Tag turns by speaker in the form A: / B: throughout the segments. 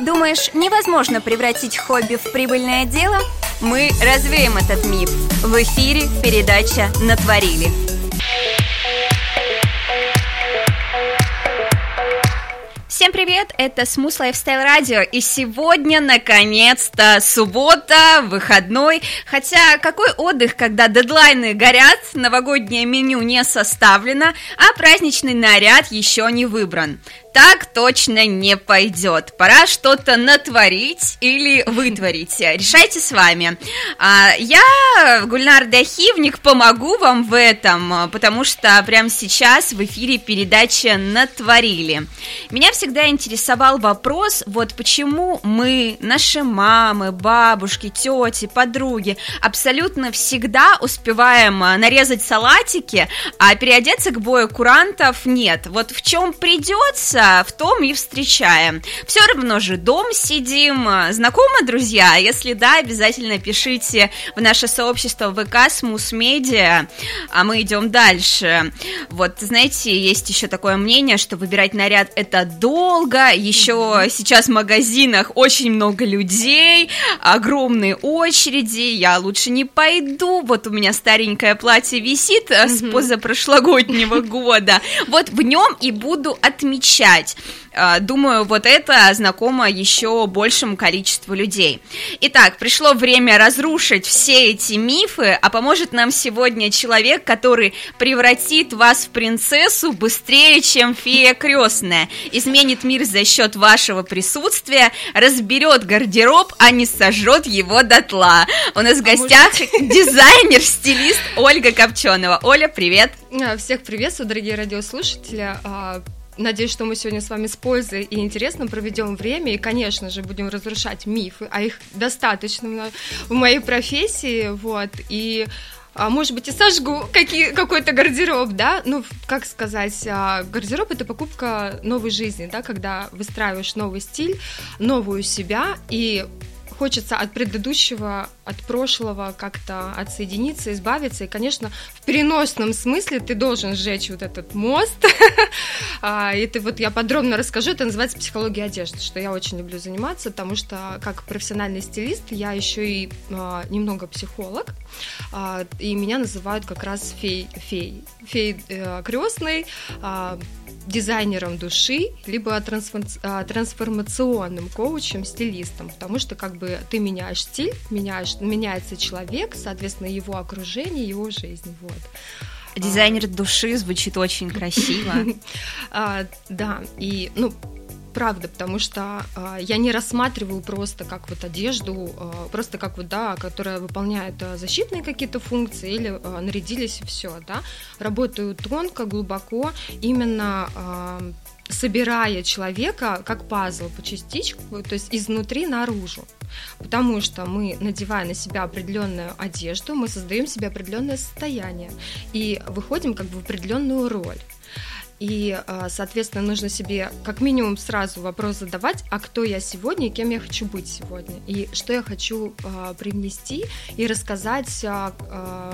A: Думаешь, невозможно превратить хобби в прибыльное дело? Мы развеем этот миф. В эфире передача «Натворили». Всем привет, это Smooth Lifestyle Radio, и сегодня, наконец-то, суббота, выходной, хотя какой отдых, когда дедлайны горят, новогоднее меню не составлено, а праздничный наряд еще не выбран так точно не пойдет. Пора что-то натворить или вытворить. Решайте с вами. А, я, Гульнар Дахивник, помогу вам в этом, потому что прямо сейчас в эфире передача «Натворили». Меня всегда интересовал вопрос, вот почему мы, наши мамы, бабушки, тети, подруги, абсолютно всегда успеваем нарезать салатики, а переодеться к бою курантов нет. Вот в чем придется, в том и встречаем. Все равно же дом сидим. Знакомы, друзья? Если да, обязательно пишите в наше сообщество ВК Смус Медиа, а мы идем дальше. Вот, знаете, есть еще такое мнение, что выбирать наряд это долго, еще сейчас в магазинах очень много людей, огромные очереди, я лучше не пойду, вот у меня старенькое платье висит с позапрошлогоднего года, вот в нем и буду отмечать читать. А, думаю, вот это знакомо еще большему количеству людей. Итак, пришло время разрушить все эти мифы, а поможет нам сегодня человек, который превратит вас в принцессу быстрее, чем фея крестная, изменит мир за счет вашего присутствия, разберет гардероб, а не сожжет его дотла. У нас в а гостях дизайнер, стилист Ольга Копченого. Оля, привет!
B: Всех приветствую, дорогие радиослушатели. Надеюсь, что мы сегодня с вами с пользой и интересно проведем время и, конечно же, будем разрушать мифы, а их достаточно в моей профессии, вот, и а, может быть, и сожгу какие, какой-то гардероб, да, ну, как сказать, а, гардероб это покупка новой жизни, да, когда выстраиваешь новый стиль, новую себя, и хочется от предыдущего, от прошлого как-то отсоединиться, избавиться. И, конечно, в переносном смысле ты должен сжечь вот этот мост. А, и ты вот я подробно расскажу, это называется психология одежды, что я очень люблю заниматься, потому что как профессиональный стилист я еще и а, немного психолог, а, и меня называют как раз фей, фей, фей э, крестный, дизайнером души, либо трансформационным коучем, стилистом, потому что как бы ты меняешь стиль, меняешь, меняется человек, соответственно, его окружение, его жизнь, вот.
A: Дизайнер души звучит очень красиво.
B: А, да, и, ну, правда, потому что э, я не рассматриваю просто как вот одежду, э, просто как вот, да, которая выполняет э, защитные какие-то функции или э, нарядились и все, да. Работаю тонко, глубоко, именно э, собирая человека как пазл по частичку, то есть изнутри наружу. Потому что мы, надевая на себя определенную одежду, мы создаем себе определенное состояние и выходим как бы в определенную роль. И, а, соответственно, нужно себе как минимум сразу вопрос задавать, а кто я сегодня и кем я хочу быть сегодня, и что я хочу а, привнести и рассказать а,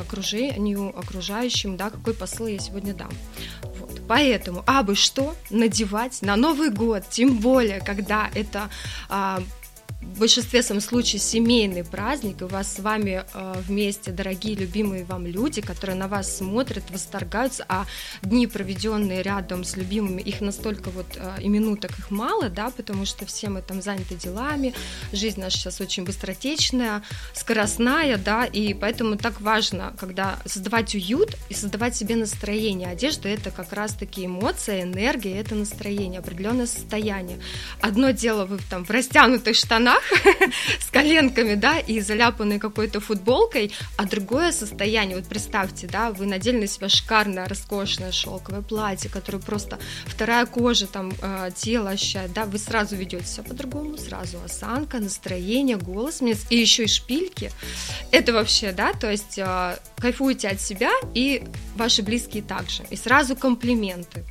B: окружению, окружающим, да, какой посыл я сегодня дам. Вот. Поэтому, а бы что надевать на Новый год, тем более, когда это в большинстве своем случаев семейный праздник, и у вас с вами э, вместе дорогие, любимые вам люди, которые на вас смотрят, восторгаются, а дни, проведенные рядом с любимыми, их настолько вот э, и минуток их мало, да, потому что все мы там заняты делами, жизнь наша сейчас очень быстротечная, скоростная, да, и поэтому так важно, когда создавать уют и создавать себе настроение. Одежда это как раз-таки эмоция, энергия, это настроение, определенное состояние. Одно дело вы там в растянутых штанах, штанах с коленками, да, и заляпанной какой-то футболкой, а другое состояние, вот представьте, да, вы надели на себя шикарное, роскошное шелковое платье, которое просто вторая кожа там э, тело ощущает, да, вы сразу ведете себя по-другому, сразу осанка, настроение, голос, и еще и шпильки, это вообще, да, то есть э, кайфуете от себя и ваши близкие также, и сразу комплименты,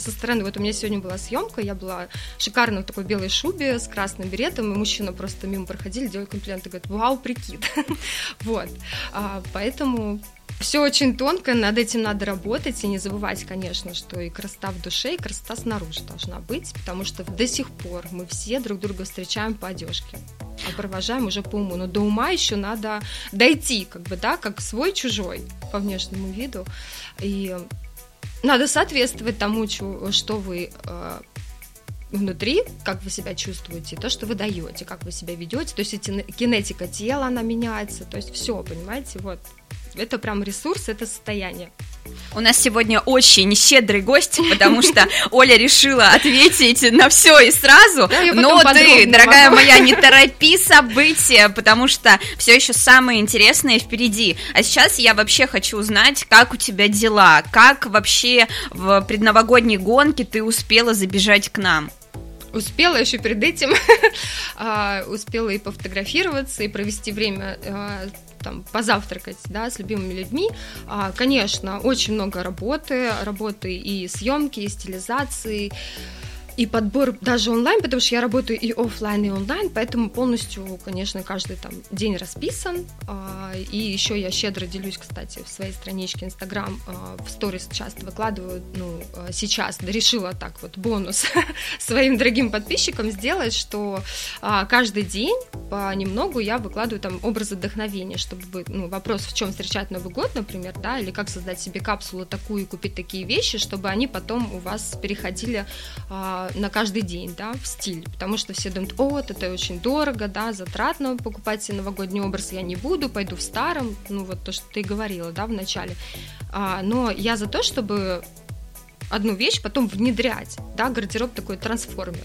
B: со стороны, вот у меня сегодня была съемка, я была шикарно в такой белой шубе с красным беретом, и мужчина просто мимо проходили, делали комплименты, говорят, вау, прикид. Вот, а, поэтому все очень тонко, над этим надо работать и не забывать, конечно, что и красота в душе, и красота снаружи должна быть, потому что до сих пор мы все друг друга встречаем по одежке, а провожаем уже по уму, но до ума еще надо дойти, как бы, да, как свой-чужой по внешнему виду, и надо соответствовать тому, что вы э, внутри, как вы себя чувствуете, то, что вы даете, как вы себя ведете, то есть кинетика тела, она меняется, то есть все, понимаете, вот. Это прям ресурс, это состояние.
A: У нас сегодня очень щедрый гость, потому что Оля решила ответить на все и сразу. Да, Но ты, дорогая могу. моя, не торопи события, потому что все еще самое интересное впереди. А сейчас я вообще хочу узнать, как у тебя дела, как вообще в предновогодней гонке ты успела забежать к нам.
B: Успела еще перед этим, а, успела и пофотографироваться, и провести время а, там позавтракать, да, с любимыми людьми. А, конечно, очень много работы, работы и съемки, и стилизации, и подбор даже онлайн, потому что я работаю и офлайн, и онлайн, поэтому полностью, конечно, каждый там день расписан. А, и еще я щедро делюсь, кстати, в своей страничке Инстаграм а, в сторис часто выкладываю, ну, а, сейчас решила так вот бонус своим дорогим подписчикам сделать, что каждый день понемногу я выкладываю там образы вдохновения, чтобы, ну, вопрос, в чем встречать Новый год, например, да, или как создать себе капсулу такую и купить такие вещи, чтобы они потом у вас переходили на каждый день, да, в стиль, потому что все думают, о, это очень дорого, да, затратно покупать себе новогодний образ я не буду, пойду в старом, ну вот то, что ты говорила, да, в начале, а, но я за то, чтобы одну вещь потом внедрять, да, гардероб такой трансформер,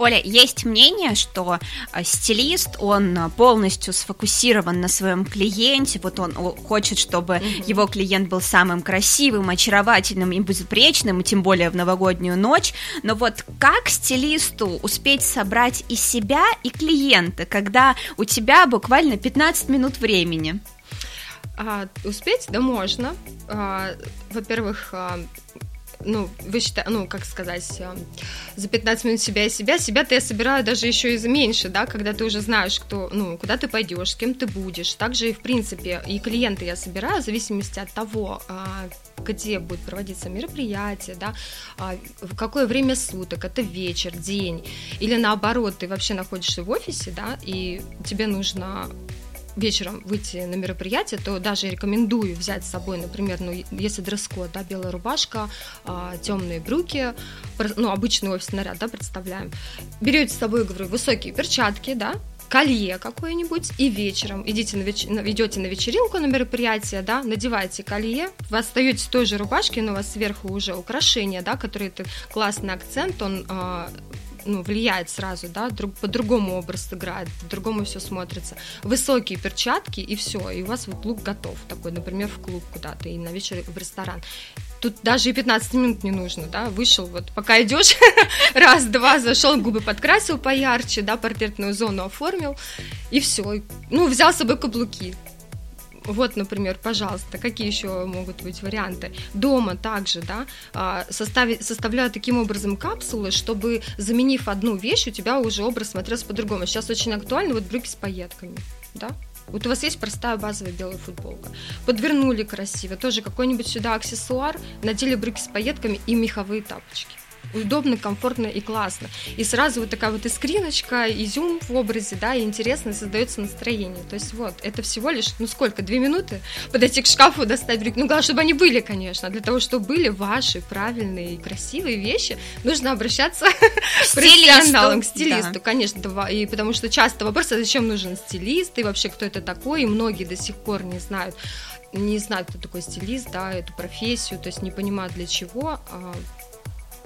A: Оля, есть мнение, что э, стилист, он э, полностью сфокусирован на своем клиенте, вот он хочет, чтобы mm-hmm. его клиент был самым красивым, очаровательным и безупречным, и тем более в новогоднюю ночь, но вот как стилисту успеть собрать и себя, и клиента, когда у тебя буквально 15 минут времени?
B: А, успеть, да, можно. А, во-первых, а, ну, вы считаете, ну, как сказать, э, за 15 минут себя и себя, себя-то я собираю даже еще и меньше, да, когда ты уже знаешь, кто, ну, куда ты пойдешь, кем ты будешь. Также и, в принципе, и клиенты я собираю в зависимости от того, а, где будет проводиться мероприятие, да, а, в какое время суток, это вечер, день, или наоборот, ты вообще находишься в офисе, да, и тебе нужно вечером выйти на мероприятие, то даже рекомендую взять с собой, например, ну, если дресс-код, да, белая рубашка, а, темные брюки, ну, обычный офисный наряд, да, представляем. Берете с собой, говорю, высокие перчатки, да, колье какое-нибудь, и вечером идите на веч... идете на вечеринку, на мероприятие, да, надеваете колье, вы остаетесь в той же рубашке, но у вас сверху уже украшения, да, которые это классный акцент, он э, ну, влияет сразу, да, друг, по-другому образ играет, по-другому все смотрится. Высокие перчатки и все, и у вас вот лук готов, такой, например, в клуб куда-то и на вечер в ресторан. Тут даже и 15 минут не нужно, да, вышел, вот пока идешь, раз-два, зашел, губы подкрасил поярче, да, портретную зону оформил, и все. Ну, взял с собой каблуки, вот, например, пожалуйста, какие еще могут быть варианты? Дома также, да, а, составить, составляю таким образом капсулы, чтобы, заменив одну вещь, у тебя уже образ смотрелся по-другому. Сейчас очень актуально вот брюки с пайетками, да, вот у вас есть простая базовая белая футболка. Подвернули красиво. Тоже какой-нибудь сюда аксессуар, надели брюки с пайетками и меховые тапочки удобно, комфортно и классно. И сразу вот такая вот искриночка, изюм в образе, да, и интересно создается настроение. То есть вот, это всего лишь, ну сколько, две минуты подойти к шкафу, достать брюки. Ну, главное, чтобы они были, конечно. Для того, чтобы были ваши правильные и красивые вещи, нужно обращаться к профессионалам, к стилисту, да. конечно. И потому что часто вопрос, а зачем нужен стилист, и вообще кто это такой, и многие до сих пор не знают не знают, кто такой стилист, да, эту профессию, то есть не понимают для чего. А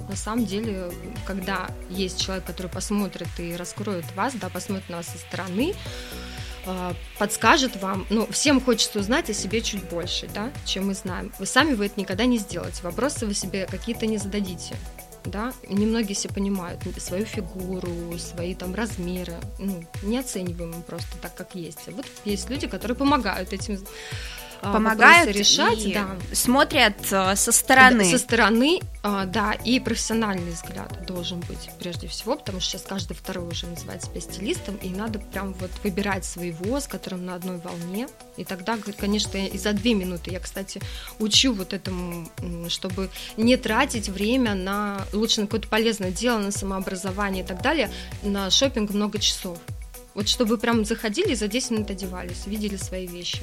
B: на самом деле, когда есть человек, который посмотрит и раскроет вас, да, посмотрит на вас со стороны, а, подскажет вам, ну, всем хочется узнать о себе чуть больше, да, чем мы знаем. Вы сами вы это никогда не сделаете, вопросы вы себе какие-то не зададите, да, немногие все понимают свою фигуру, свои там размеры, ну, не оцениваем просто так, как есть. Вот есть люди, которые помогают этим
A: помогают
B: решать,
A: да. смотрят э, со стороны.
B: Со стороны, а, да, и профессиональный взгляд должен быть прежде всего, потому что сейчас каждый второй уже называет себя стилистом, и надо прям вот выбирать своего, с которым на одной волне. И тогда, конечно, и за две минуты я, кстати, учу вот этому, чтобы не тратить время на лучше на какое-то полезное дело, на самообразование и так далее, на шопинг много часов. Вот чтобы прям заходили и за 10 минут одевались, видели свои вещи.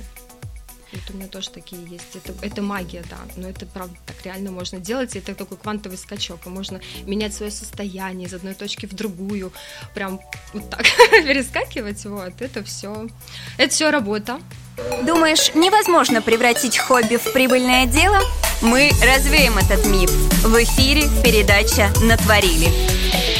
B: Вот у меня тоже такие есть. Это, это магия, да. Но это правда так реально можно делать. Это такой квантовый скачок. И можно менять свое состояние из одной точки в другую. Прям вот так перескакивать. Вот. Это все. Это все работа.
A: Думаешь, невозможно превратить хобби в прибыльное дело? Мы развеем этот миф. В эфире передача «Натворили».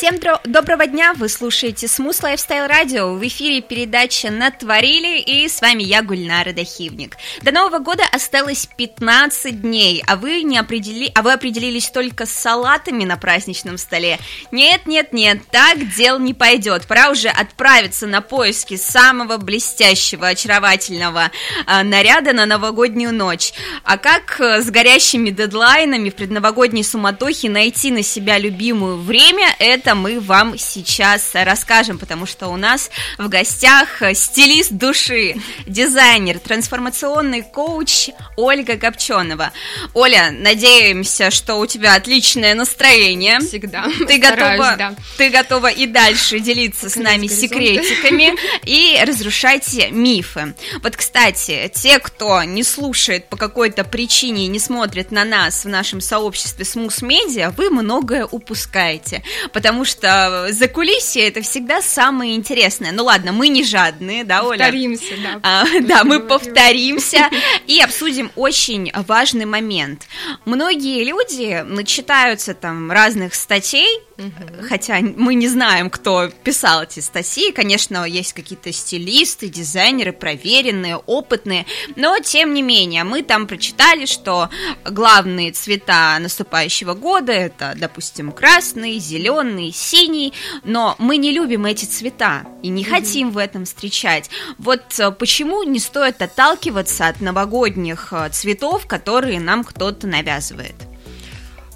A: Всем доброго дня, вы слушаете Smooth Lifestyle Радио, в эфире передача «Натворили» и с вами я, Гульнара Дахивник. До Нового года осталось 15 дней, а вы, не определи... а вы определились только с салатами на праздничном столе? Нет, нет, нет, так дел не пойдет, пора уже отправиться на поиски самого блестящего, очаровательного э, наряда на новогоднюю ночь. А как э, с горящими дедлайнами в предновогодней суматохе найти на себя любимую время, это это мы вам сейчас расскажем, потому что у нас в гостях стилист души, дизайнер, трансформационный коуч Ольга Копченова. Оля, надеемся, что у тебя отличное настроение.
B: Всегда.
A: Ты готова, да. ты готова и дальше делиться с нами секретиками и разрушать мифы. Вот, кстати, те, кто не слушает по какой-то причине и не смотрит на нас в нашем сообществе Смус Медиа, вы многое упускаете, потому потому что за кулисье это всегда самое интересное. Ну ладно, мы не жадные, да, Оля?
B: Повторимся, да.
A: А, да, мы повторимся и обсудим очень важный момент. Многие люди начитаются там разных статей, Угу. Хотя мы не знаем, кто писал эти статьи. Конечно, есть какие-то стилисты, дизайнеры, проверенные, опытные. Но, тем не менее, мы там прочитали, что главные цвета наступающего года это, допустим, красный, зеленый, синий. Но мы не любим эти цвета и не хотим в этом встречать. Вот э, почему не стоит отталкиваться от новогодних э, цветов, которые нам кто-то навязывает?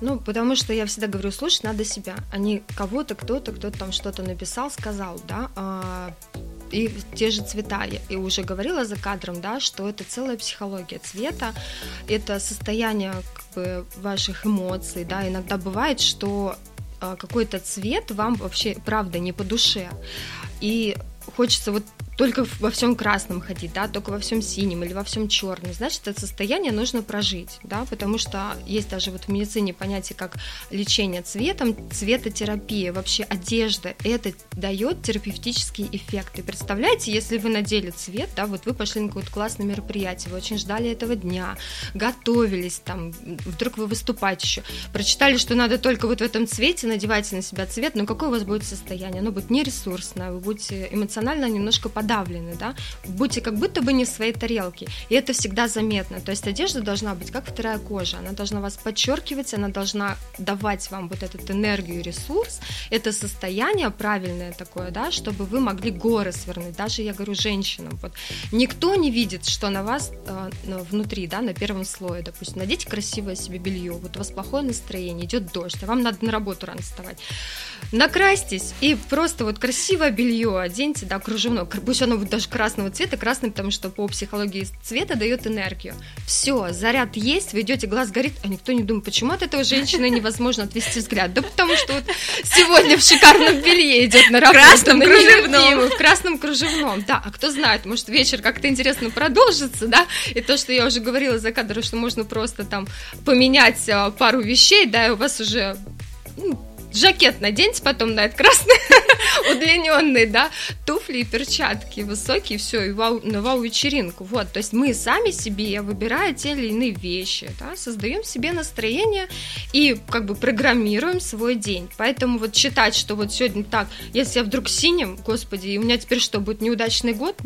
B: Ну, потому что я всегда говорю, слушать надо себя, а не кого-то, кто-то, кто-то там что-то написал, сказал, да, а, и те же цвета. Я уже говорила за кадром, да, что это целая психология цвета, это состояние как бы, ваших эмоций, да, иногда бывает, что какой-то цвет вам вообще, правда, не по душе, и хочется вот только во всем красном ходить, да, только во всем синем или во всем черном, значит, это состояние нужно прожить, да, потому что есть даже вот в медицине понятие как лечение цветом, цветотерапия, вообще одежда, это дает терапевтический эффект. И представляете, если вы надели цвет, да, вот вы пошли на какое-то классное мероприятие, вы очень ждали этого дня, готовились там, вдруг вы выступаете еще, прочитали, что надо только вот в этом цвете, надевайте на себя цвет, но какое у вас будет состояние? Оно будет нересурсное, вы будете эмоционально немножко под подавлены, да, будьте как будто бы не в своей тарелке, и это всегда заметно, то есть одежда должна быть как вторая кожа, она должна вас подчеркивать, она должна давать вам вот эту энергию, ресурс, это состояние правильное такое, да, чтобы вы могли горы свернуть, даже я говорю женщинам, вот, никто не видит, что на вас э, внутри, да, на первом слое, допустим, надеть красивое себе белье, вот у вас плохое настроение, идет дождь, а вам надо на работу рано вставать, накрасьтесь и просто вот красивое белье оденьте, да, кружевное, пусть оно будет даже красного цвета, красный, потому что по психологии цвета дает энергию. Все, заряд есть, вы идете, глаз горит, а никто не думает, почему от этого женщины невозможно отвести взгляд. Да потому что вот сегодня в шикарном белье идет на работу.
A: Красном на кружевном.
B: В красном кружевном, да. А кто знает, может вечер как-то интересно продолжится, да, и то, что я уже говорила за кадром, что можно просто там поменять а, пару вещей, да, и у вас уже ну, жакет наденьте потом на этот красный удлиненный, да, туфли и перчатки высокие, все, и вау, на вау-вечеринку, вот, то есть мы сами себе, выбирая те или иные вещи, да, создаем себе настроение и как бы программируем свой день, поэтому вот считать, что вот сегодня так, если я вдруг синим, господи, и у меня теперь что, будет неудачный год,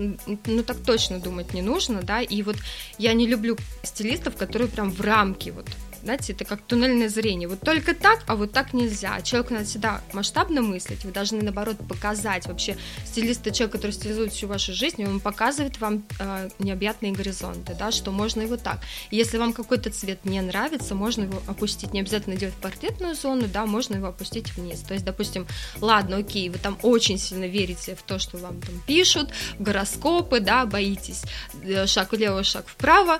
B: ну так точно думать не нужно, да, и вот я не люблю стилистов, которые прям в рамки вот знаете, это как туннельное зрение. Вот только так, а вот так нельзя. Человеку надо всегда масштабно мыслить. Вы должны, наоборот, показать. Вообще, стилист – это человек, который стилизует всю вашу жизнь, и он показывает вам э, необъятные горизонты, да, что можно его так. Если вам какой-то цвет не нравится, можно его опустить. Не обязательно делать портретную зону, да, можно его опустить вниз. То есть, допустим, ладно, окей, вы там очень сильно верите в то, что вам там пишут, гороскопы, да, боитесь э, шаг влево, шаг вправо,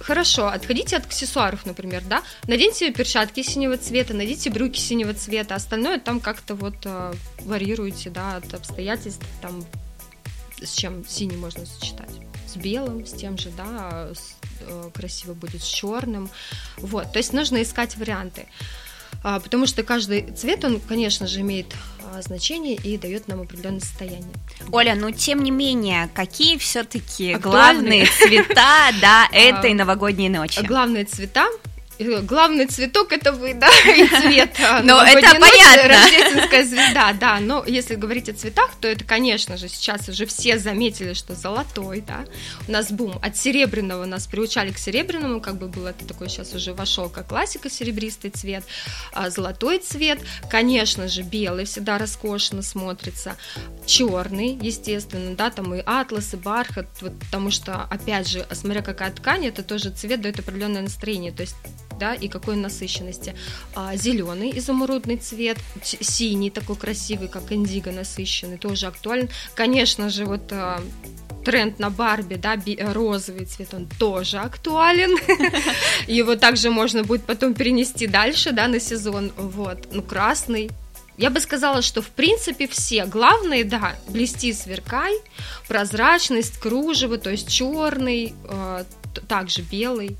B: Хорошо, отходите от аксессуаров, например, да, наденьте перчатки синего цвета, наденьте брюки синего цвета, остальное там как-то вот э, варьируете, да, от обстоятельств, там, с чем синий можно сочетать, с белым, с тем же, да, с, э, красиво будет с черным, вот, то есть нужно искать варианты. А, потому что каждый цвет, он, конечно же, имеет а, значение и дает нам определенное состояние.
A: Оля, но тем не менее, какие все-таки главные цвета да, этой новогодней ночи?
B: Главные цвета Главный цветок это вы, да, и цвет.
A: А, но это понятно.
B: Рождественская звезда, да. Но если говорить о цветах, то это, конечно же, сейчас уже все заметили, что золотой, да. У нас бум от серебряного, нас приучали к серебряному, как бы был это такой сейчас уже вошел как классика, серебристый цвет, а золотой цвет, конечно же, белый всегда роскошно смотрится, черный, естественно, да, там и атлас, и бархат, вот, потому что, опять же, смотря какая ткань, это тоже цвет дает определенное настроение, то есть да, и какой насыщенности. А, зеленый изумрудный цвет, синий такой красивый, как индиго насыщенный, тоже актуален. Конечно же, вот а, тренд на Барби, да, розовый цвет, он тоже актуален. Его также можно будет потом перенести дальше, да, на сезон. Вот, ну красный. Я бы сказала, что в принципе все. Главное, да, блести сверкай, прозрачность, кружево, то есть черный, э, также белый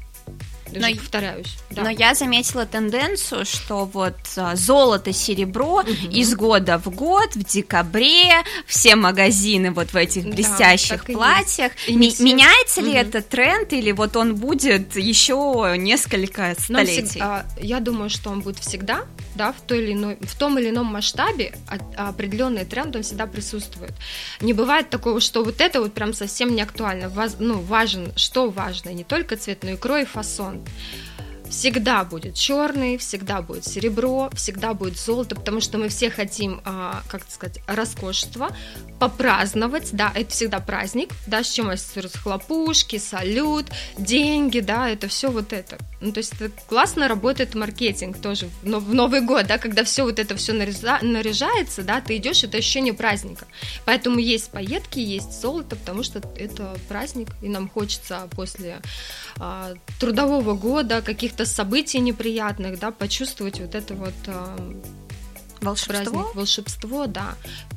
A: но, повторяюсь. Да. Но я заметила тенденцию, что вот а, золото, серебро угу. из года в год, в декабре, все магазины вот в этих блестящих да, платьях. И все... Меняется угу. ли этот тренд, или вот он будет еще несколько столетий? Всегда,
B: я думаю, что он будет всегда, да, в, той или иной, в том или ином масштабе определенный тренд, он всегда присутствует. Не бывает такого, что вот это вот прям совсем не актуально. Ну, важен, что важно, не только цвет, но и крой и фасон on. Всегда будет черный, всегда будет серебро, всегда будет золото, потому что мы все хотим, а, как сказать, роскошества, попраздновать, да, это всегда праздник, да, с чем ассоциируются хлопушки, салют, деньги, да, это все вот это. Ну, то есть это классно работает маркетинг тоже в Новый год, да, когда все вот это все наряжается, да, ты идешь, это ощущение праздника. Поэтому есть пайетки, есть золото, потому что это праздник, и нам хочется после а, трудового года каких-то событий неприятных, да, почувствовать вот это вот а,
A: волшебство,
B: праздник, волшебство, да,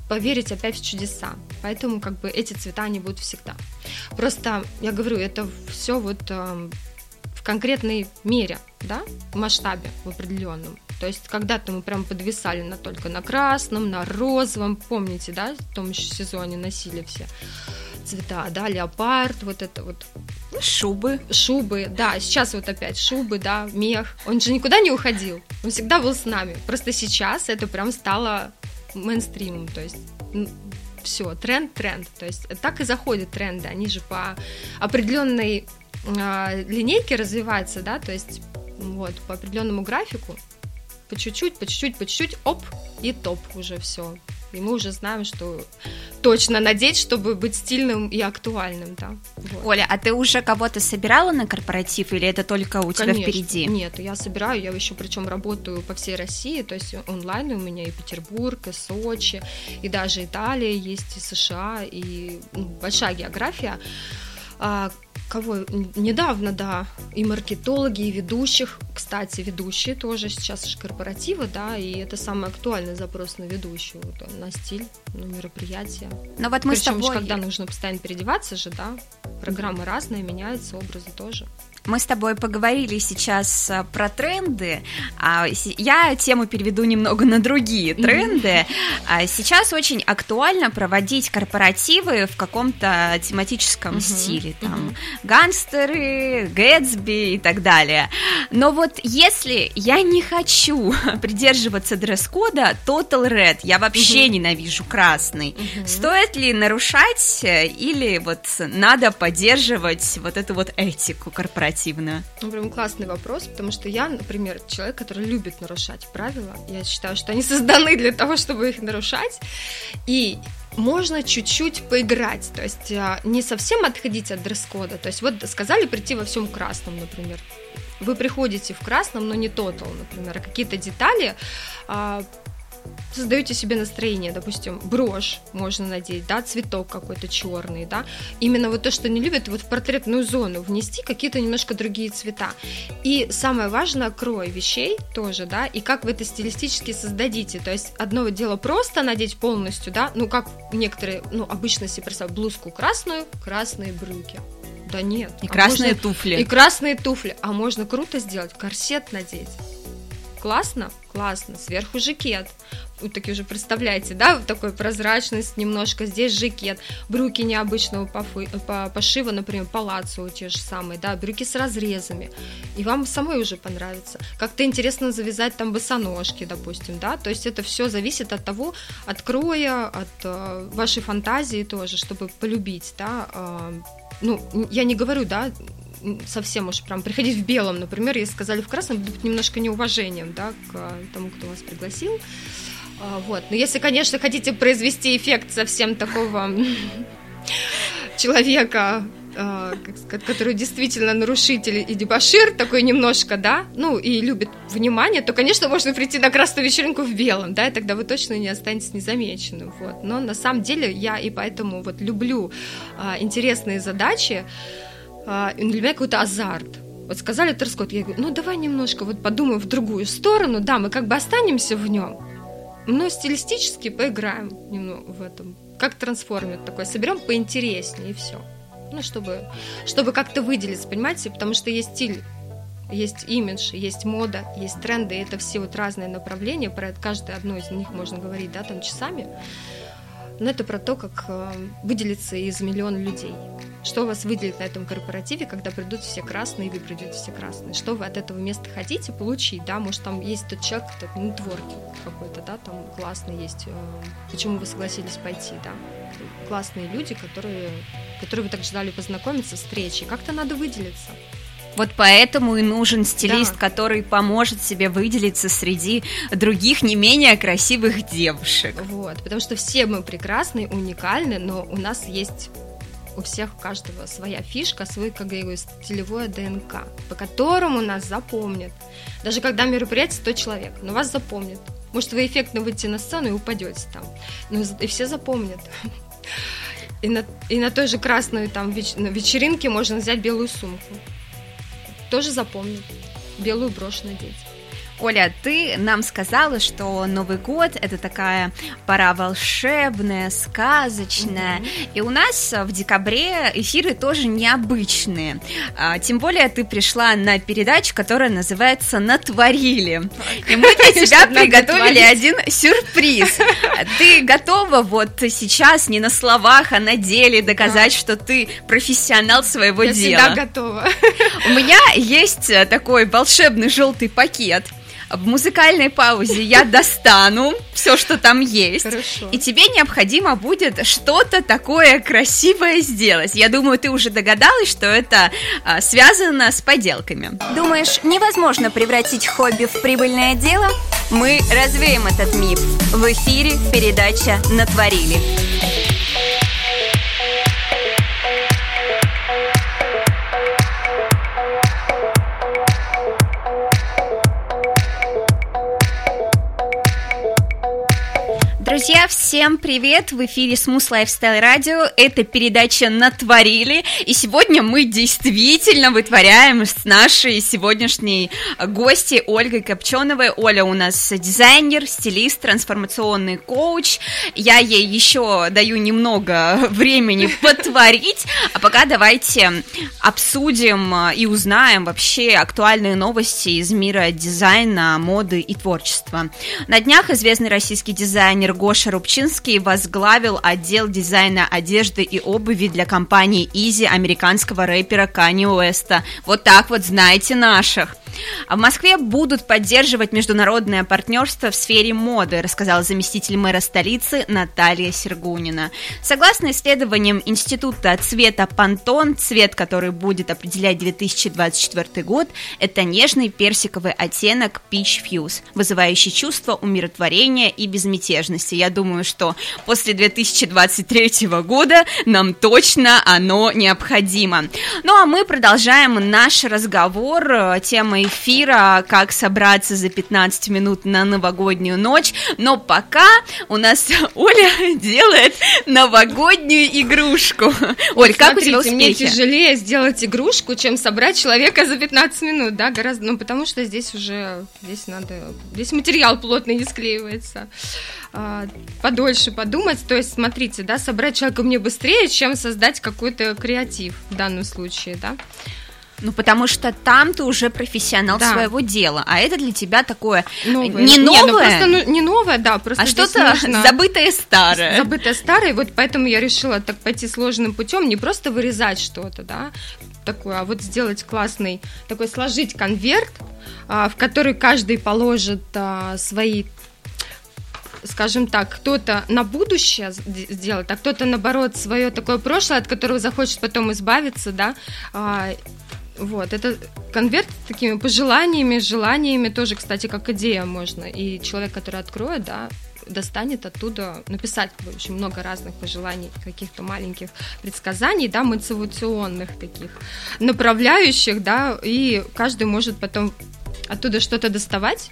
B: поверить опять в чудеса. Поэтому как бы эти цвета они будут всегда. Просто я говорю, это все вот э, в конкретной мере, да, в масштабе в определенном. То есть когда-то мы прям подвисали на только на красном, на розовом, помните, да, в том еще сезоне носили все цвета, да, леопард, вот это вот.
A: Шубы.
B: Шубы, да, сейчас вот опять шубы, да, мех. Он же никуда не уходил, он всегда был с нами. Просто сейчас это прям стало мейнстримом, то есть все, тренд, тренд. То есть так и заходят тренды, они же по определенной а, линейке развиваются, да, то есть вот по определенному графику, по чуть-чуть, по чуть-чуть, по чуть-чуть, оп, и топ уже все и мы уже знаем, что точно надеть, чтобы быть стильным и актуальным, да.
A: Вот. Оля, а ты уже кого-то собирала на корпоратив или это только у Конечно. тебя впереди?
B: Нет, я собираю, я еще причем работаю по всей России, то есть онлайн у меня и Петербург, и Сочи, и даже Италия есть, и США, и ну, большая география. Кого недавно, да, и маркетологи, и ведущих, кстати, ведущие тоже сейчас же корпоративы, да, и это самый актуальный запрос на ведущую, на стиль, на мероприятие.
A: Но вот мы
B: Причем,
A: с тобой...
B: когда нужно постоянно переодеваться же, да, программы разные, меняются, образы тоже.
A: Мы с тобой поговорили сейчас э, про тренды. А я тему переведу немного на другие тренды. А сейчас очень актуально проводить корпоративы в каком-то тематическом стиле. Там гангстеры, Гэтсби и так далее. Но вот если я не хочу придерживаться дресс-кода Total Red, я вообще ненавижу красный, стоит ли нарушать э, или вот надо поддерживать вот эту вот этику корпоратива? Корпоративную?
B: Ну, прям классный вопрос, потому что я, например, человек, который любит нарушать правила. Я считаю, что они созданы для того, чтобы их нарушать. И можно чуть-чуть поиграть, то есть а, не совсем отходить от дресс-кода. То есть вот сказали прийти во всем красном, например. Вы приходите в красном, но не тотал, например, а какие-то детали а, создаете себе настроение, допустим, брошь можно надеть, да, цветок какой-то черный, да, именно вот то, что не любят, вот в портретную зону внести какие-то немножко другие цвета. И самое важное, крой вещей тоже, да, и как вы это стилистически создадите, то есть одно дело просто надеть полностью, да, ну, как некоторые, ну, обычно себе представляют блузку красную, красные брюки, да нет.
A: И а красные можно... туфли.
B: И красные туфли. А можно круто сделать, корсет надеть. Классно? Классно. Сверху жакет. Вы такие уже представляете, да, вот такой прозрачность немножко. Здесь жакет. Брюки необычного пошива, например, палаццо те же самые, да, брюки с разрезами. И вам самой уже понравится. Как-то интересно завязать там босоножки, допустим, да. То есть это все зависит от того, от кроя, от э, вашей фантазии тоже, чтобы полюбить, да. Э, ну, я не говорю, да, совсем уж прям приходить в белом, например, если сказали в красном, будет немножко неуважением, да, к тому, кто вас пригласил. А, вот. Но если, конечно, хотите произвести эффект совсем такого человека, а, который действительно нарушитель и дебашир, такой немножко, да, ну и любит внимание, то, конечно, можно прийти на красную вечеринку в белом, да, и тогда вы точно не останетесь незамеченным, вот. Но на самом деле я и поэтому вот люблю а, интересные задачи, а, для меня какой-то азарт. Вот сказали Терскот, я говорю, ну давай немножко вот подумаем в другую сторону, да, мы как бы останемся в нем, но стилистически поиграем немного в этом. Как трансформер такой, соберем поинтереснее и все. Ну, чтобы, чтобы как-то выделиться, понимаете, потому что есть стиль есть имидж, есть мода, есть тренды, и это все вот разные направления, про каждое одно из них можно говорить, да, там часами. Но это про то, как э, выделиться из миллиона людей. Что вас выделит на этом корпоративе, когда придут все красные, и вы придете все красные? Что вы от этого места хотите получить, да? Может, там есть тот человек, тот нетворкинг какой-то, да, там классный есть. Э, почему вы согласились пойти, да? Классные люди, которые, которые вы так ждали познакомиться, встречи. Как-то надо выделиться.
A: Вот поэтому и нужен стилист, да. который поможет себе выделиться среди других не менее красивых девушек.
B: Вот, потому что все мы прекрасны, уникальны, но у нас есть у всех, у каждого своя фишка, свой, как я говорю, стилевое ДНК, по которому нас запомнят. Даже когда мероприятие 100 человек, но вас запомнят. Может, вы эффектно выйдете на сцену и упадете там, но и все запомнят. И на, и на той же красной там вечеринке можно взять белую сумку тоже запомнит. Белую брошь надеть.
A: Оля, ты нам сказала, что Новый год это такая пора волшебная, сказочная, mm-hmm. и у нас в декабре эфиры тоже необычные. А, тем более ты пришла на передачу, которая называется "Натворили", и мы для тебя приготовили один сюрприз. Ты готова вот сейчас не на словах, а на деле доказать, что ты профессионал своего дела?
B: Я всегда готова.
A: У меня есть такой волшебный желтый пакет в музыкальной паузе я достану все, что там есть. Хорошо. И тебе необходимо будет что-то такое красивое сделать. Я думаю, ты уже догадалась, что это а, связано с поделками.
C: Думаешь, невозможно превратить хобби в прибыльное дело? Мы развеем этот миф. В эфире передача «Натворили».
A: Друзья, всем привет! В эфире Smooth Lifestyle Radio. Это передача «Натворили». И сегодня мы действительно вытворяем с нашей сегодняшней гостьей Ольгой Копченовой. Оля у нас дизайнер, стилист, трансформационный коуч. Я ей еще даю немного времени потворить. А пока давайте обсудим и узнаем вообще актуальные новости из мира дизайна, моды и творчества. На днях известный российский дизайнер Гоша Рубчинский возглавил отдел дизайна одежды и обуви для компании Easy американского рэпера Кани Уэста. Вот так вот знаете наших. А в Москве будут поддерживать международное партнерство в сфере моды, рассказала заместитель мэра столицы Наталья Сергунина. Согласно исследованиям Института цвета Пантон, цвет, который будет определять 2024 год, это нежный персиковый оттенок Peach Fuse, вызывающий чувство умиротворения и безмятежности. Я думаю, что после 2023 года нам точно оно необходимо. Ну а мы продолжаем наш разговор. Тема эфира «Как собраться за 15 минут на новогоднюю ночь». Но пока у нас Оля делает новогоднюю игрушку. Оль, как
B: Смотрите,
A: у тебя успехи?
B: мне тяжелее сделать игрушку, чем собрать человека за 15 минут, да, гораздо, ну, потому что здесь уже, здесь надо, здесь материал плотный не склеивается. А, подольше подумать, то есть, смотрите, да, собрать человека мне быстрее, чем создать какой-то креатив в данном случае, да.
A: Ну, потому что там ты уже профессионал
B: Да.
A: своего дела, а это для тебя такое
B: Новое.
A: не
B: ну,
A: новое,
B: просто ну, не новое, да, просто
A: а что-то
B: нужно-
A: забытое старое.
B: забытое старое, вот поэтому я решила так пойти сложным путем, не просто вырезать что-то, да, такое, а вот сделать классный, такой сложить конверт, а, в который каждый положит а, свои скажем так, кто-то на будущее сделает, а кто-то, наоборот, свое такое прошлое, от которого захочет потом избавиться, да, а, вот, это конверт с такими пожеланиями, желаниями тоже, кстати, как идея можно. И человек, который откроет, да, достанет оттуда, написать, общем, много разных пожеланий, каких-то маленьких предсказаний, да, мотивационных таких, направляющих, да, и каждый может потом оттуда что-то доставать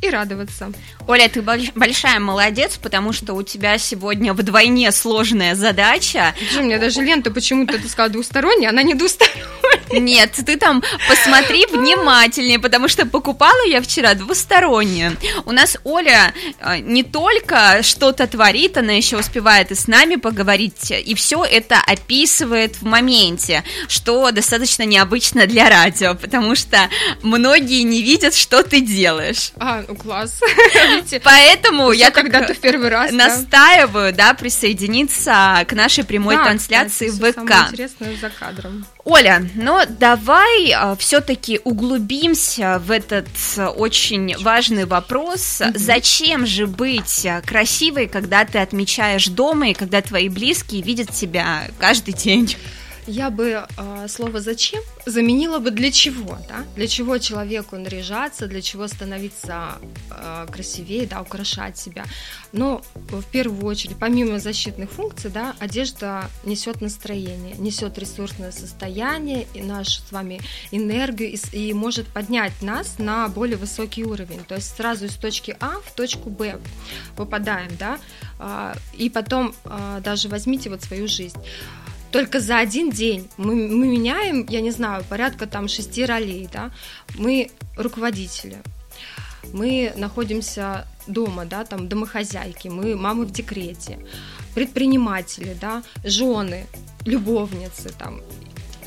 B: и радоваться.
A: Оля, ты больш- большая молодец, потому что у тебя сегодня вдвойне сложная задача.
B: У меня даже лента почему-то, ты сказала, двусторонняя, она не двусторонняя.
A: Нет, ты там посмотри внимательнее, потому что покупала я вчера двустороннюю. У нас Оля э, не только что-то творит, она еще успевает и с нами поговорить, и все это описывает в моменте, что достаточно необычно для радио, потому что многие не видят, что ты делаешь.
B: А, класс.
A: Поэтому я
B: когда-то первый раз.
A: настаиваю, да, присоединиться к нашей прямой трансляции в ВК.
B: интересное за кадром.
A: Оля, но давай все-таки углубимся в этот э, очень важный вопрос. Зачем же быть э, красивой, когда ты отмечаешь дома и когда твои близкие видят тебя каждый день?
B: Я бы э, слово «зачем» заменила бы «для чего», да? Для чего человеку наряжаться, для чего становиться э, красивее, да, украшать себя. Но в первую очередь, помимо защитных функций, да, одежда несет настроение, несет ресурсное состояние и нашу с вами энергию и, и может поднять нас на более высокий уровень. То есть сразу из точки А в точку Б попадаем, да, А, и потом а, даже возьмите вот свою жизнь только за один день мы, мы меняем, я не знаю, порядка там шести ролей, да, мы руководители, мы находимся дома, да, там домохозяйки, мы мамы в декрете, предприниматели, да, жены, любовницы, там,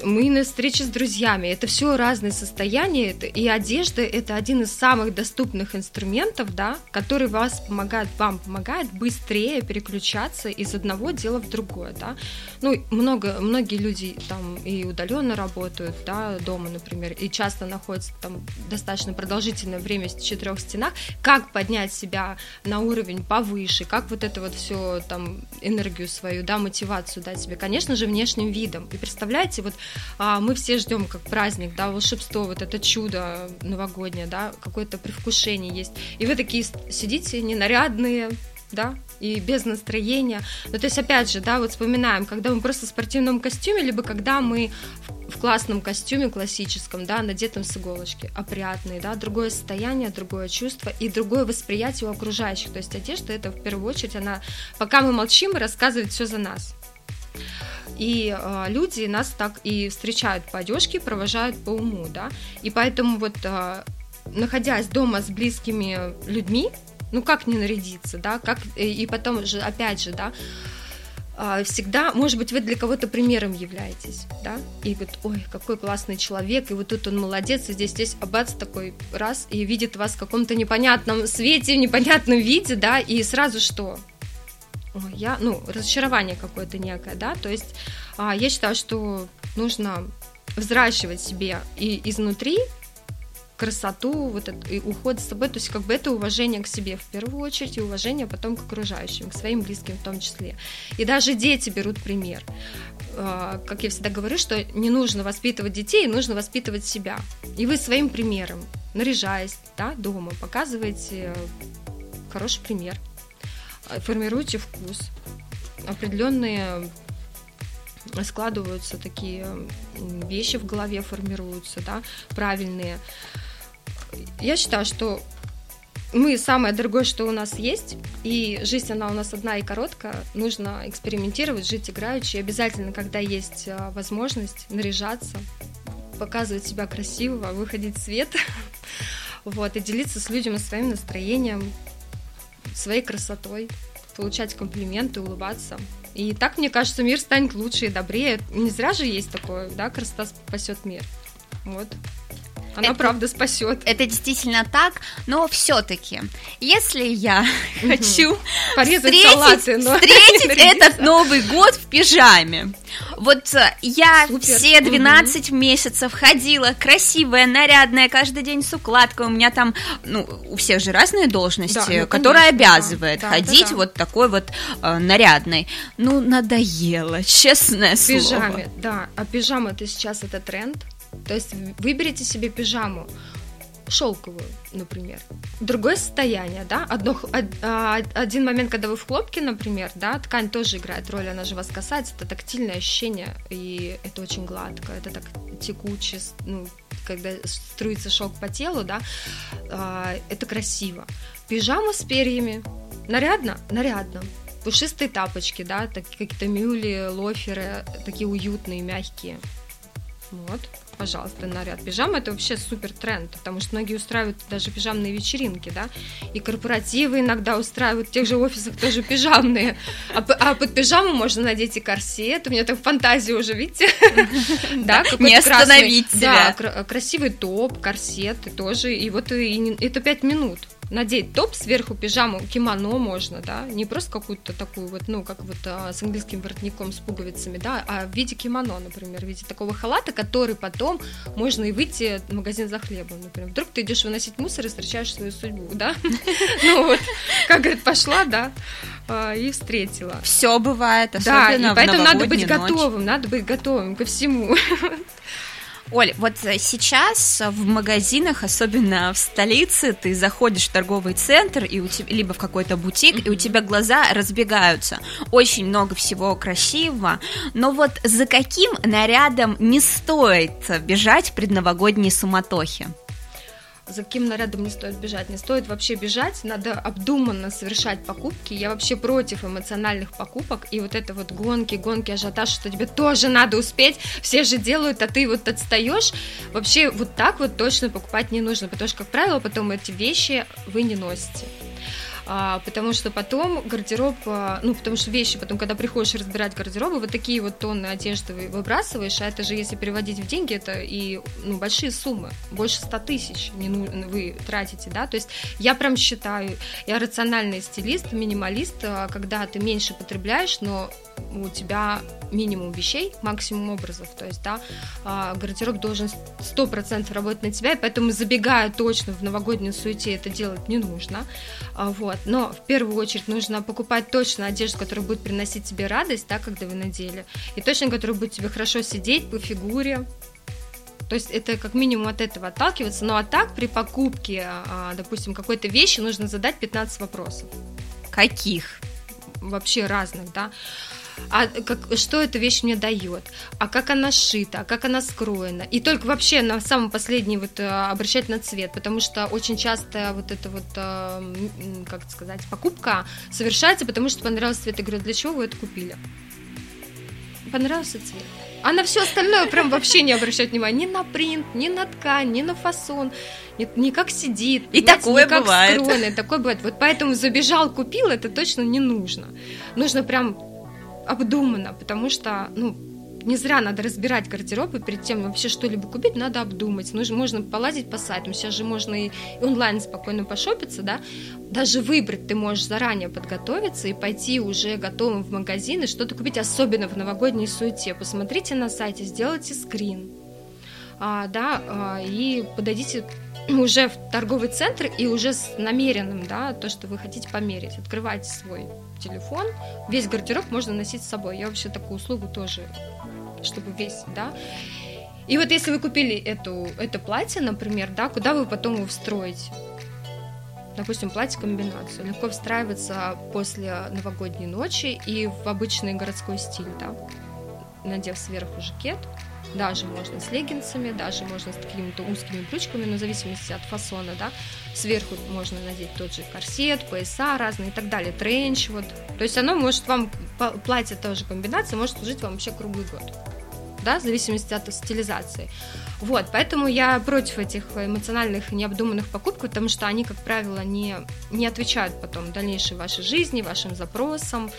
B: мы на встрече с друзьями. Это все разные состояния, и одежда это один из самых доступных инструментов, да, который вас помогает, вам помогает быстрее переключаться из одного дела в другое, да. Ну, много, многие люди там и удаленно работают, да, дома, например, и часто находятся там достаточно продолжительное время в четырех стенах. Как поднять себя на уровень повыше, как вот это вот все там энергию свою, да, мотивацию дать себе, конечно же, внешним видом. И представляете, вот мы все ждем как праздник, да, волшебство, вот это чудо новогоднее, да, какое-то предвкушение есть. И вы такие сидите ненарядные, да, и без настроения. Ну, то есть, опять же, да, вот вспоминаем, когда мы просто в спортивном костюме, либо когда мы в, классном костюме классическом, да, надетом с иголочки, опрятный, да, другое состояние, другое чувство и другое восприятие у окружающих. То есть, одежда это в первую очередь, она, пока мы молчим, рассказывает все за нас. И э, люди нас так и встречают по одежке, провожают по уму, да. И поэтому вот, э, находясь дома с близкими людьми, ну как не нарядиться, да, как и, и потом же, опять же, да, а, всегда, может быть, вы для кого-то примером являетесь, да, и говорит, ой, какой классный человек, и вот тут он молодец, и здесь, здесь абац такой раз, и видит вас в каком-то непонятном свете, в непонятном виде, да, и сразу что? Я, ну, разочарование какое-то некое, да, то есть а, я считаю, что нужно взращивать себе и изнутри красоту, вот это, и уход за собой, то есть как бы это уважение к себе в первую очередь и уважение потом к окружающим, к своим близким в том числе. И даже дети берут пример. А, как я всегда говорю, что не нужно воспитывать детей, нужно воспитывать себя. И вы своим примером, наряжаясь да, дома, показываете хороший пример, формируете вкус, определенные складываются такие вещи в голове формируются, да, правильные. Я считаю, что мы самое дорогое, что у нас есть, и жизнь, она у нас одна и короткая, нужно экспериментировать, жить играючи, и обязательно, когда есть возможность наряжаться, показывать себя красиво, выходить в свет, вот, и делиться с людьми своим настроением, своей красотой, получать комплименты, улыбаться. И так, мне кажется, мир станет лучше и добрее. Не зря же есть такое, да, красота спасет мир. Вот. Она это, правда спасет.
A: Это действительно так, но все-таки, если я хочу встретить, салаты, но встретить этот Новый год в пижаме, вот э, я Супер. все 12 угу. месяцев ходила красивая, нарядная, каждый день с укладкой. У меня там, ну, у всех же разные должности, да, ну, которая обязывает да, ходить да, да. вот такой вот э, нарядной. Ну, надоело, честное
B: в пижаме, да. А пижама это сейчас это тренд. То есть выберите себе пижаму шелковую, например. Другое состояние, да, Одно, а, один момент, когда вы в хлопке, например, да, ткань тоже играет роль, она же вас касается, это тактильное ощущение, и это очень гладко, это так текуче, ну, когда струится шелк по телу, да, а, это красиво. Пижама с перьями, нарядно? Нарядно. Пушистые тапочки, да, какие-то мюли, лоферы, такие уютные, мягкие. Вот пожалуйста, наряд. Пижама это вообще супер тренд, потому что многие устраивают даже пижамные вечеринки, да, и корпоративы иногда устраивают, в тех же офисах тоже пижамные, а, а под пижаму можно надеть и корсет, у меня так фантазия уже, видите,
A: да, не остановить себя.
B: Да, красивый топ, корсет тоже, и вот это пять минут, надеть топ сверху пижаму, кимоно можно, да, не просто какую-то такую вот, ну, как вот а, с английским воротником с пуговицами, да, а в виде кимоно, например, в виде такого халата, который потом можно и выйти в магазин за хлебом, например. Вдруг ты идешь выносить мусор и встречаешь свою судьбу, да? Ну вот, как говорит, пошла, да, а, и встретила.
A: Все бывает, особенно Да, и
B: поэтому надо быть готовым, надо быть готовым ко всему.
A: Оль, вот э, сейчас в магазинах, особенно в столице, ты заходишь в торговый центр и у тебя, либо в какой-то бутик, mm-hmm. и у тебя глаза разбегаются. Очень много всего красивого, но вот за каким нарядом не стоит бежать в предновогодней суматохе?
B: За каким нарядом не стоит бежать. Не стоит вообще бежать, надо обдуманно совершать покупки. Я вообще против эмоциональных покупок. И вот это вот гонки, гонки, ажиотаж, что тебе тоже надо успеть, все же делают, а ты вот отстаешь. Вообще вот так вот точно покупать не нужно, потому что, как правило, потом эти вещи вы не носите а, потому что потом гардероб, а, ну, потому что вещи потом, когда приходишь разбирать гардеробы, вот такие вот тонны одежды выбрасываешь, а это же, если переводить в деньги, это и ну, большие суммы, больше 100 тысяч ну, вы тратите, да, то есть я прям считаю, я рациональный стилист, минималист, а, когда ты меньше потребляешь, но у тебя минимум вещей, максимум образов, то есть, да, гардероб должен 100% работать на тебя, и поэтому забегая точно в новогоднюю суете это делать не нужно, а, вот, но в первую очередь нужно покупать точно одежду, которая будет приносить тебе радость, да, когда вы надели, и точно, которая будет тебе хорошо сидеть по фигуре, то есть это как минимум от этого отталкиваться. Ну а так при покупке, а, допустим, какой-то вещи нужно задать 15 вопросов.
A: Каких?
B: Вообще разных, да а как, что эта вещь мне дает, а как она сшита, а как она скроена. И только вообще на самом последний вот э, обращать на цвет, потому что очень часто вот эта вот, э, как сказать, покупка совершается, потому что понравился цвет. Я говорю, для чего вы это купили? Понравился цвет. А на все остальное прям вообще не обращать внимания ни на принт, ни на ткань, ни на фасон, ни, ни как сидит.
A: И такое ни как бывает.
B: Скроено, такое бывает. Вот поэтому забежал, купил, это точно не нужно. Нужно прям обдуманно, потому что, ну, не зря надо разбирать гардероб, и перед тем вообще что-либо купить, надо обдумать. Нужно, можно полазить по сайтам, сейчас же можно и онлайн спокойно пошопиться, да, даже выбрать ты можешь заранее подготовиться и пойти уже готовым в магазин и что-то купить, особенно в новогодней суете. Посмотрите на сайте, сделайте скрин, а, да, а, и подойдите уже в торговый центр и уже с намеренным, да, то, что вы хотите померить. Открывайте свой телефон, весь гардероб можно носить с собой. Я вообще такую услугу тоже, чтобы весь, да. И вот если вы купили эту, это платье, например, да, куда вы потом его встроите? Допустим, платье-комбинацию. Легко встраиваться после новогодней ночи и в обычный городской стиль, да. Надев сверху жакет, даже можно с леггинсами, даже можно с какими-то узкими брючками, но в зависимости от фасона, да. Сверху можно надеть тот же корсет, пояса разные и так далее, тренч, вот. То есть оно может вам, платье тоже комбинация, может служить вам вообще круглый год да, в зависимости от стилизации. Вот, поэтому я против этих эмоциональных и необдуманных покупок, потому что они, как правило, не, не отвечают потом дальнейшей вашей жизни, вашим запросам,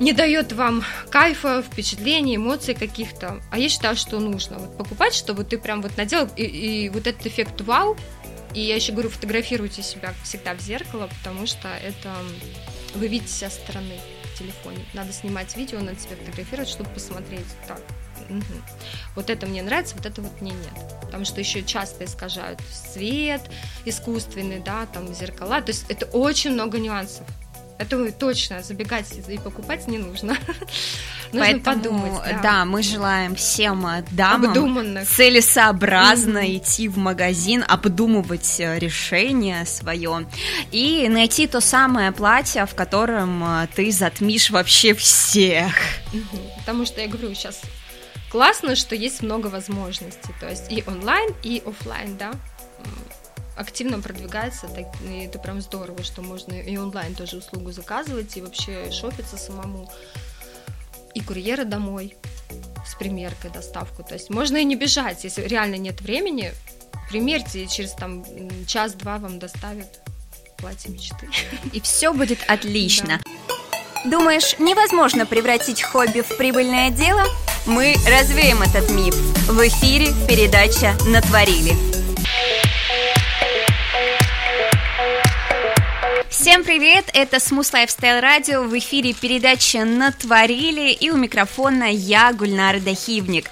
B: не дает вам кайфа, впечатлений, эмоций каких-то. А я считаю, что нужно вот покупать, чтобы ты прям вот надел, и, и вот этот эффект вау, и я еще говорю, фотографируйте себя всегда в зеркало, потому что это вы видите себя со стороны в телефоне. Надо снимать видео, надо себя фотографировать, чтобы посмотреть так угу. вот это мне нравится, вот это вот мне нет. Потому что еще часто искажают свет искусственный, да, там зеркала. То есть это очень много нюансов. Это точно забегать и покупать не нужно.
A: Нужно Поэтому, подумать. Да. да, мы желаем всем э, дамам Обдуманных. целесообразно mm-hmm. идти в магазин, обдумывать э, решение свое и найти то самое платье, в котором э, ты затмишь вообще всех.
B: Mm-hmm. Потому что я говорю, сейчас классно, что есть много возможностей, то есть и онлайн, и офлайн, да, активно продвигается, так, и это прям здорово, что можно и онлайн тоже услугу заказывать, и вообще шопиться самому, и курьера домой с примеркой, доставку, то есть можно и не бежать, если реально нет времени, примерьте, и через там час-два вам доставят платье мечты.
A: И все будет отлично.
C: Да. Думаешь, невозможно превратить хобби в прибыльное дело? Мы развеем этот миф. В эфире передача «Натворили».
A: Всем привет, это Smooth Lifestyle Radio, в эфире передача «Натворили» и у микрофона я, Гульнара Дахивник.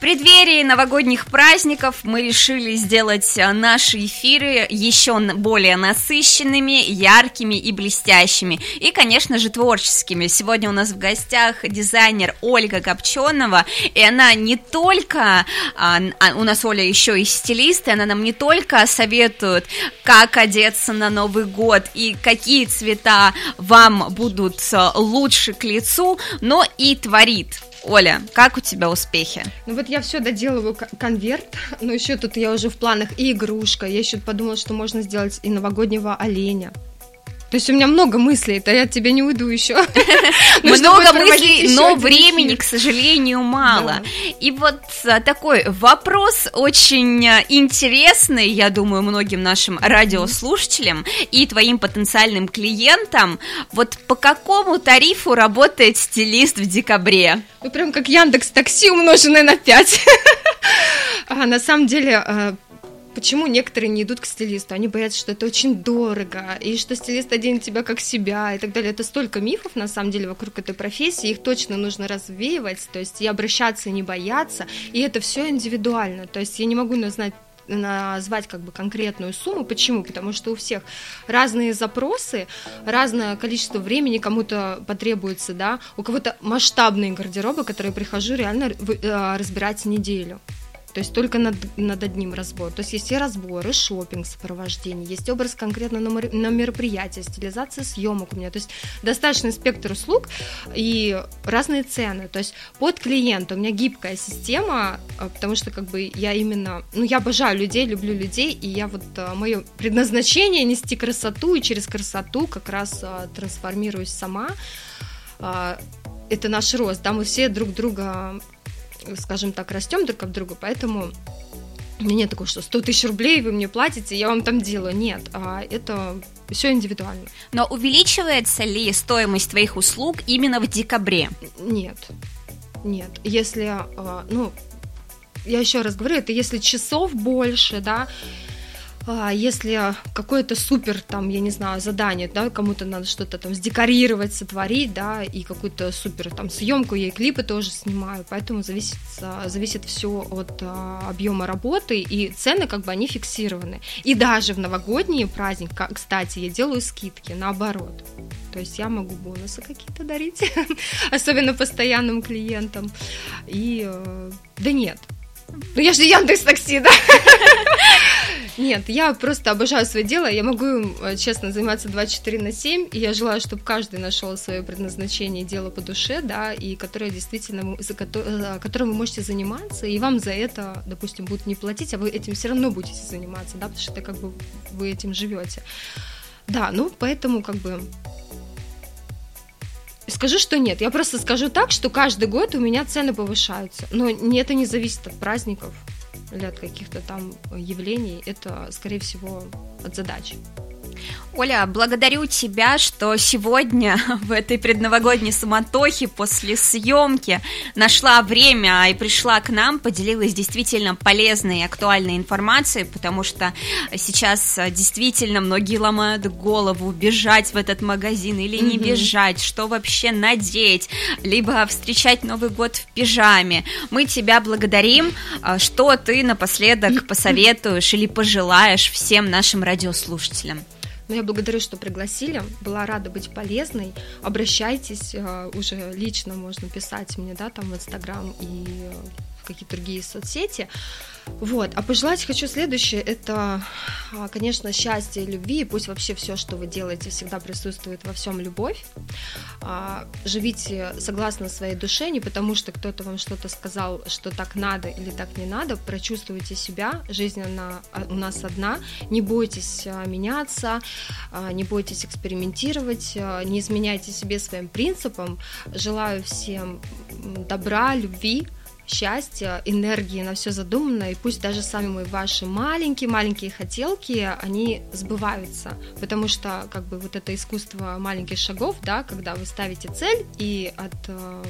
A: Преддверии новогодних праздников мы решили сделать э, наши эфиры еще более насыщенными, яркими и блестящими. И, конечно же, творческими. Сегодня у нас в гостях дизайнер Ольга Копченова, и она не только, а, а, у нас Оля еще и стилист, и она нам не только советует, как одеться на Новый год и какие цвета вам будут лучше к лицу, но и творит Оля, как у тебя успехи?
B: Ну вот я все доделываю конверт, но еще тут я уже в планах и игрушка. Я еще подумала, что можно сделать и новогоднего оленя. То есть у меня много мыслей, то я от тебя не уйду еще.
A: Много мыслей, но времени, к сожалению, мало. И вот а, такой вопрос очень а, интересный, я думаю, многим нашим радиослушателям и твоим потенциальным клиентам. Вот по какому тарифу работает стилист в декабре?
B: Ну, прям как Яндекс Такси, умноженное на 5. А, на самом деле, почему некоторые не идут к стилисту? Они боятся, что это очень дорого, и что стилист оденет тебя как себя, и так далее. Это столько мифов, на самом деле, вокруг этой профессии, их точно нужно развеивать, то есть и обращаться, и не бояться, и это все индивидуально, то есть я не могу назвать назвать как бы конкретную сумму. Почему? Потому что у всех разные запросы, разное количество времени кому-то потребуется, да, у кого-то масштабные гардеробы, которые прихожу реально э, разбирать неделю то есть только над, над одним разбором. То есть есть и разборы, шопинг, сопровождение, есть образ конкретно на, мероприятие, стилизация съемок у меня. То есть достаточный спектр услуг и разные цены. То есть под клиента у меня гибкая система, а, потому что как бы я именно, ну я обожаю людей, люблю людей, и я вот а, мое предназначение нести красоту, и через красоту как раз а, трансформируюсь сама это наш рост, да, мы все друг друга скажем так, растем друг от друга, поэтому у меня нет такого, что 100 тысяч рублей вы мне платите, я вам там делаю. Нет, а это все индивидуально.
A: Но увеличивается ли стоимость твоих услуг именно в декабре?
B: Нет, нет. Если, а, ну, я еще раз говорю, это если часов больше, да, если какое-то супер, там, я не знаю, задание, да, кому-то надо что-то там сдекорировать, сотворить, да, и какую-то супер там съемку, я и клипы тоже снимаю, поэтому зависит, зависит все от а, объема работы, и цены как бы они фиксированы. И даже в новогодние праздники, кстати, я делаю скидки, наоборот. То есть я могу бонусы какие-то дарить, особенно постоянным клиентам. И э, да нет, ну я же Яндекс Такси, да? Нет, я просто обожаю свое дело, я могу э, честно, заниматься 24 на 7, и я желаю, чтобы каждый нашел свое предназначение, дело по душе, да, и которое действительно, за э, которым вы можете заниматься, и вам за это, допустим, будут не платить, а вы этим все равно будете заниматься, да, потому что это как бы вы этим живете. Да, ну, поэтому как бы Скажу, что нет. Я просто скажу так, что каждый год у меня цены повышаются. Но это не зависит от праздников или от каких-то там явлений. Это, скорее всего, от задач.
A: Оля, благодарю тебя, что сегодня в этой предновогодней суматохе после съемки нашла время и пришла к нам, поделилась действительно полезной и актуальной информацией, потому что сейчас действительно многие ломают голову, бежать в этот магазин или не mm-hmm. бежать, что вообще надеть, либо встречать Новый год в пижаме. Мы тебя благодарим, а, что ты напоследок посоветуешь или пожелаешь всем нашим радиослушателям.
B: Но я благодарю, что пригласили. Была рада быть полезной. Обращайтесь, э, уже лично можно писать мне, да, там в Инстаграм и какие-то другие соцсети. Вот. А пожелать хочу следующее. Это, а, конечно, счастье, любви. И пусть вообще все, что вы делаете, всегда присутствует во всем любовь. А, живите согласно своей душе, не потому что кто-то вам что-то сказал, что так надо или так не надо. Прочувствуйте себя. Жизнь она а, у нас одна. Не бойтесь меняться, не бойтесь экспериментировать, не изменяйте себе своим принципам. Желаю всем добра, любви, счастья, энергии на все задуманное, и пусть даже самые ваши маленькие-маленькие хотелки, они сбываются, потому что как бы вот это искусство маленьких шагов, да, когда вы ставите цель и от э,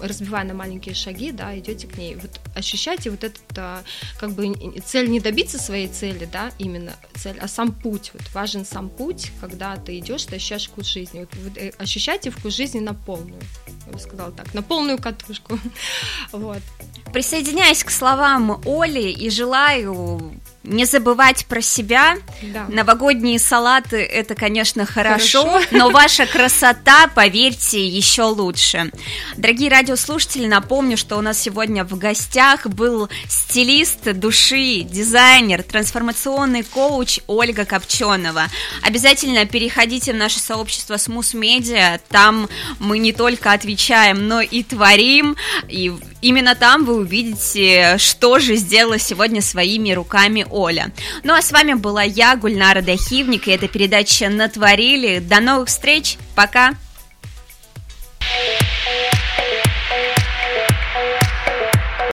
B: разбивая на маленькие шаги, да, идете к ней. Вот ощущайте вот этот, а, как бы цель не добиться своей цели, да, именно цель, а сам путь. Вот важен сам путь, когда ты идешь, ты ощущаешь вкус жизни. Вот, вот э, ощущайте вкус жизни на полную. Я бы сказала так, на полную катушку. вот.
A: Присоединяюсь к словам Оли и желаю не забывать про себя. Да. Новогодние салаты это, конечно, хорошо, хорошо, но ваша красота, поверьте, еще лучше. Дорогие радиослушатели, напомню, что у нас сегодня в гостях был стилист души, дизайнер, трансформационный коуч Ольга Копченова. Обязательно переходите в наше сообщество Smooth Media, там мы не только отвечаем, но и творим, и именно там вы увидите, что же сделала сегодня своими руками Оля. Ну а с вами была я, Гульнара Дахивник, и эта передача «Натворили». До новых встреч, пока! Thank you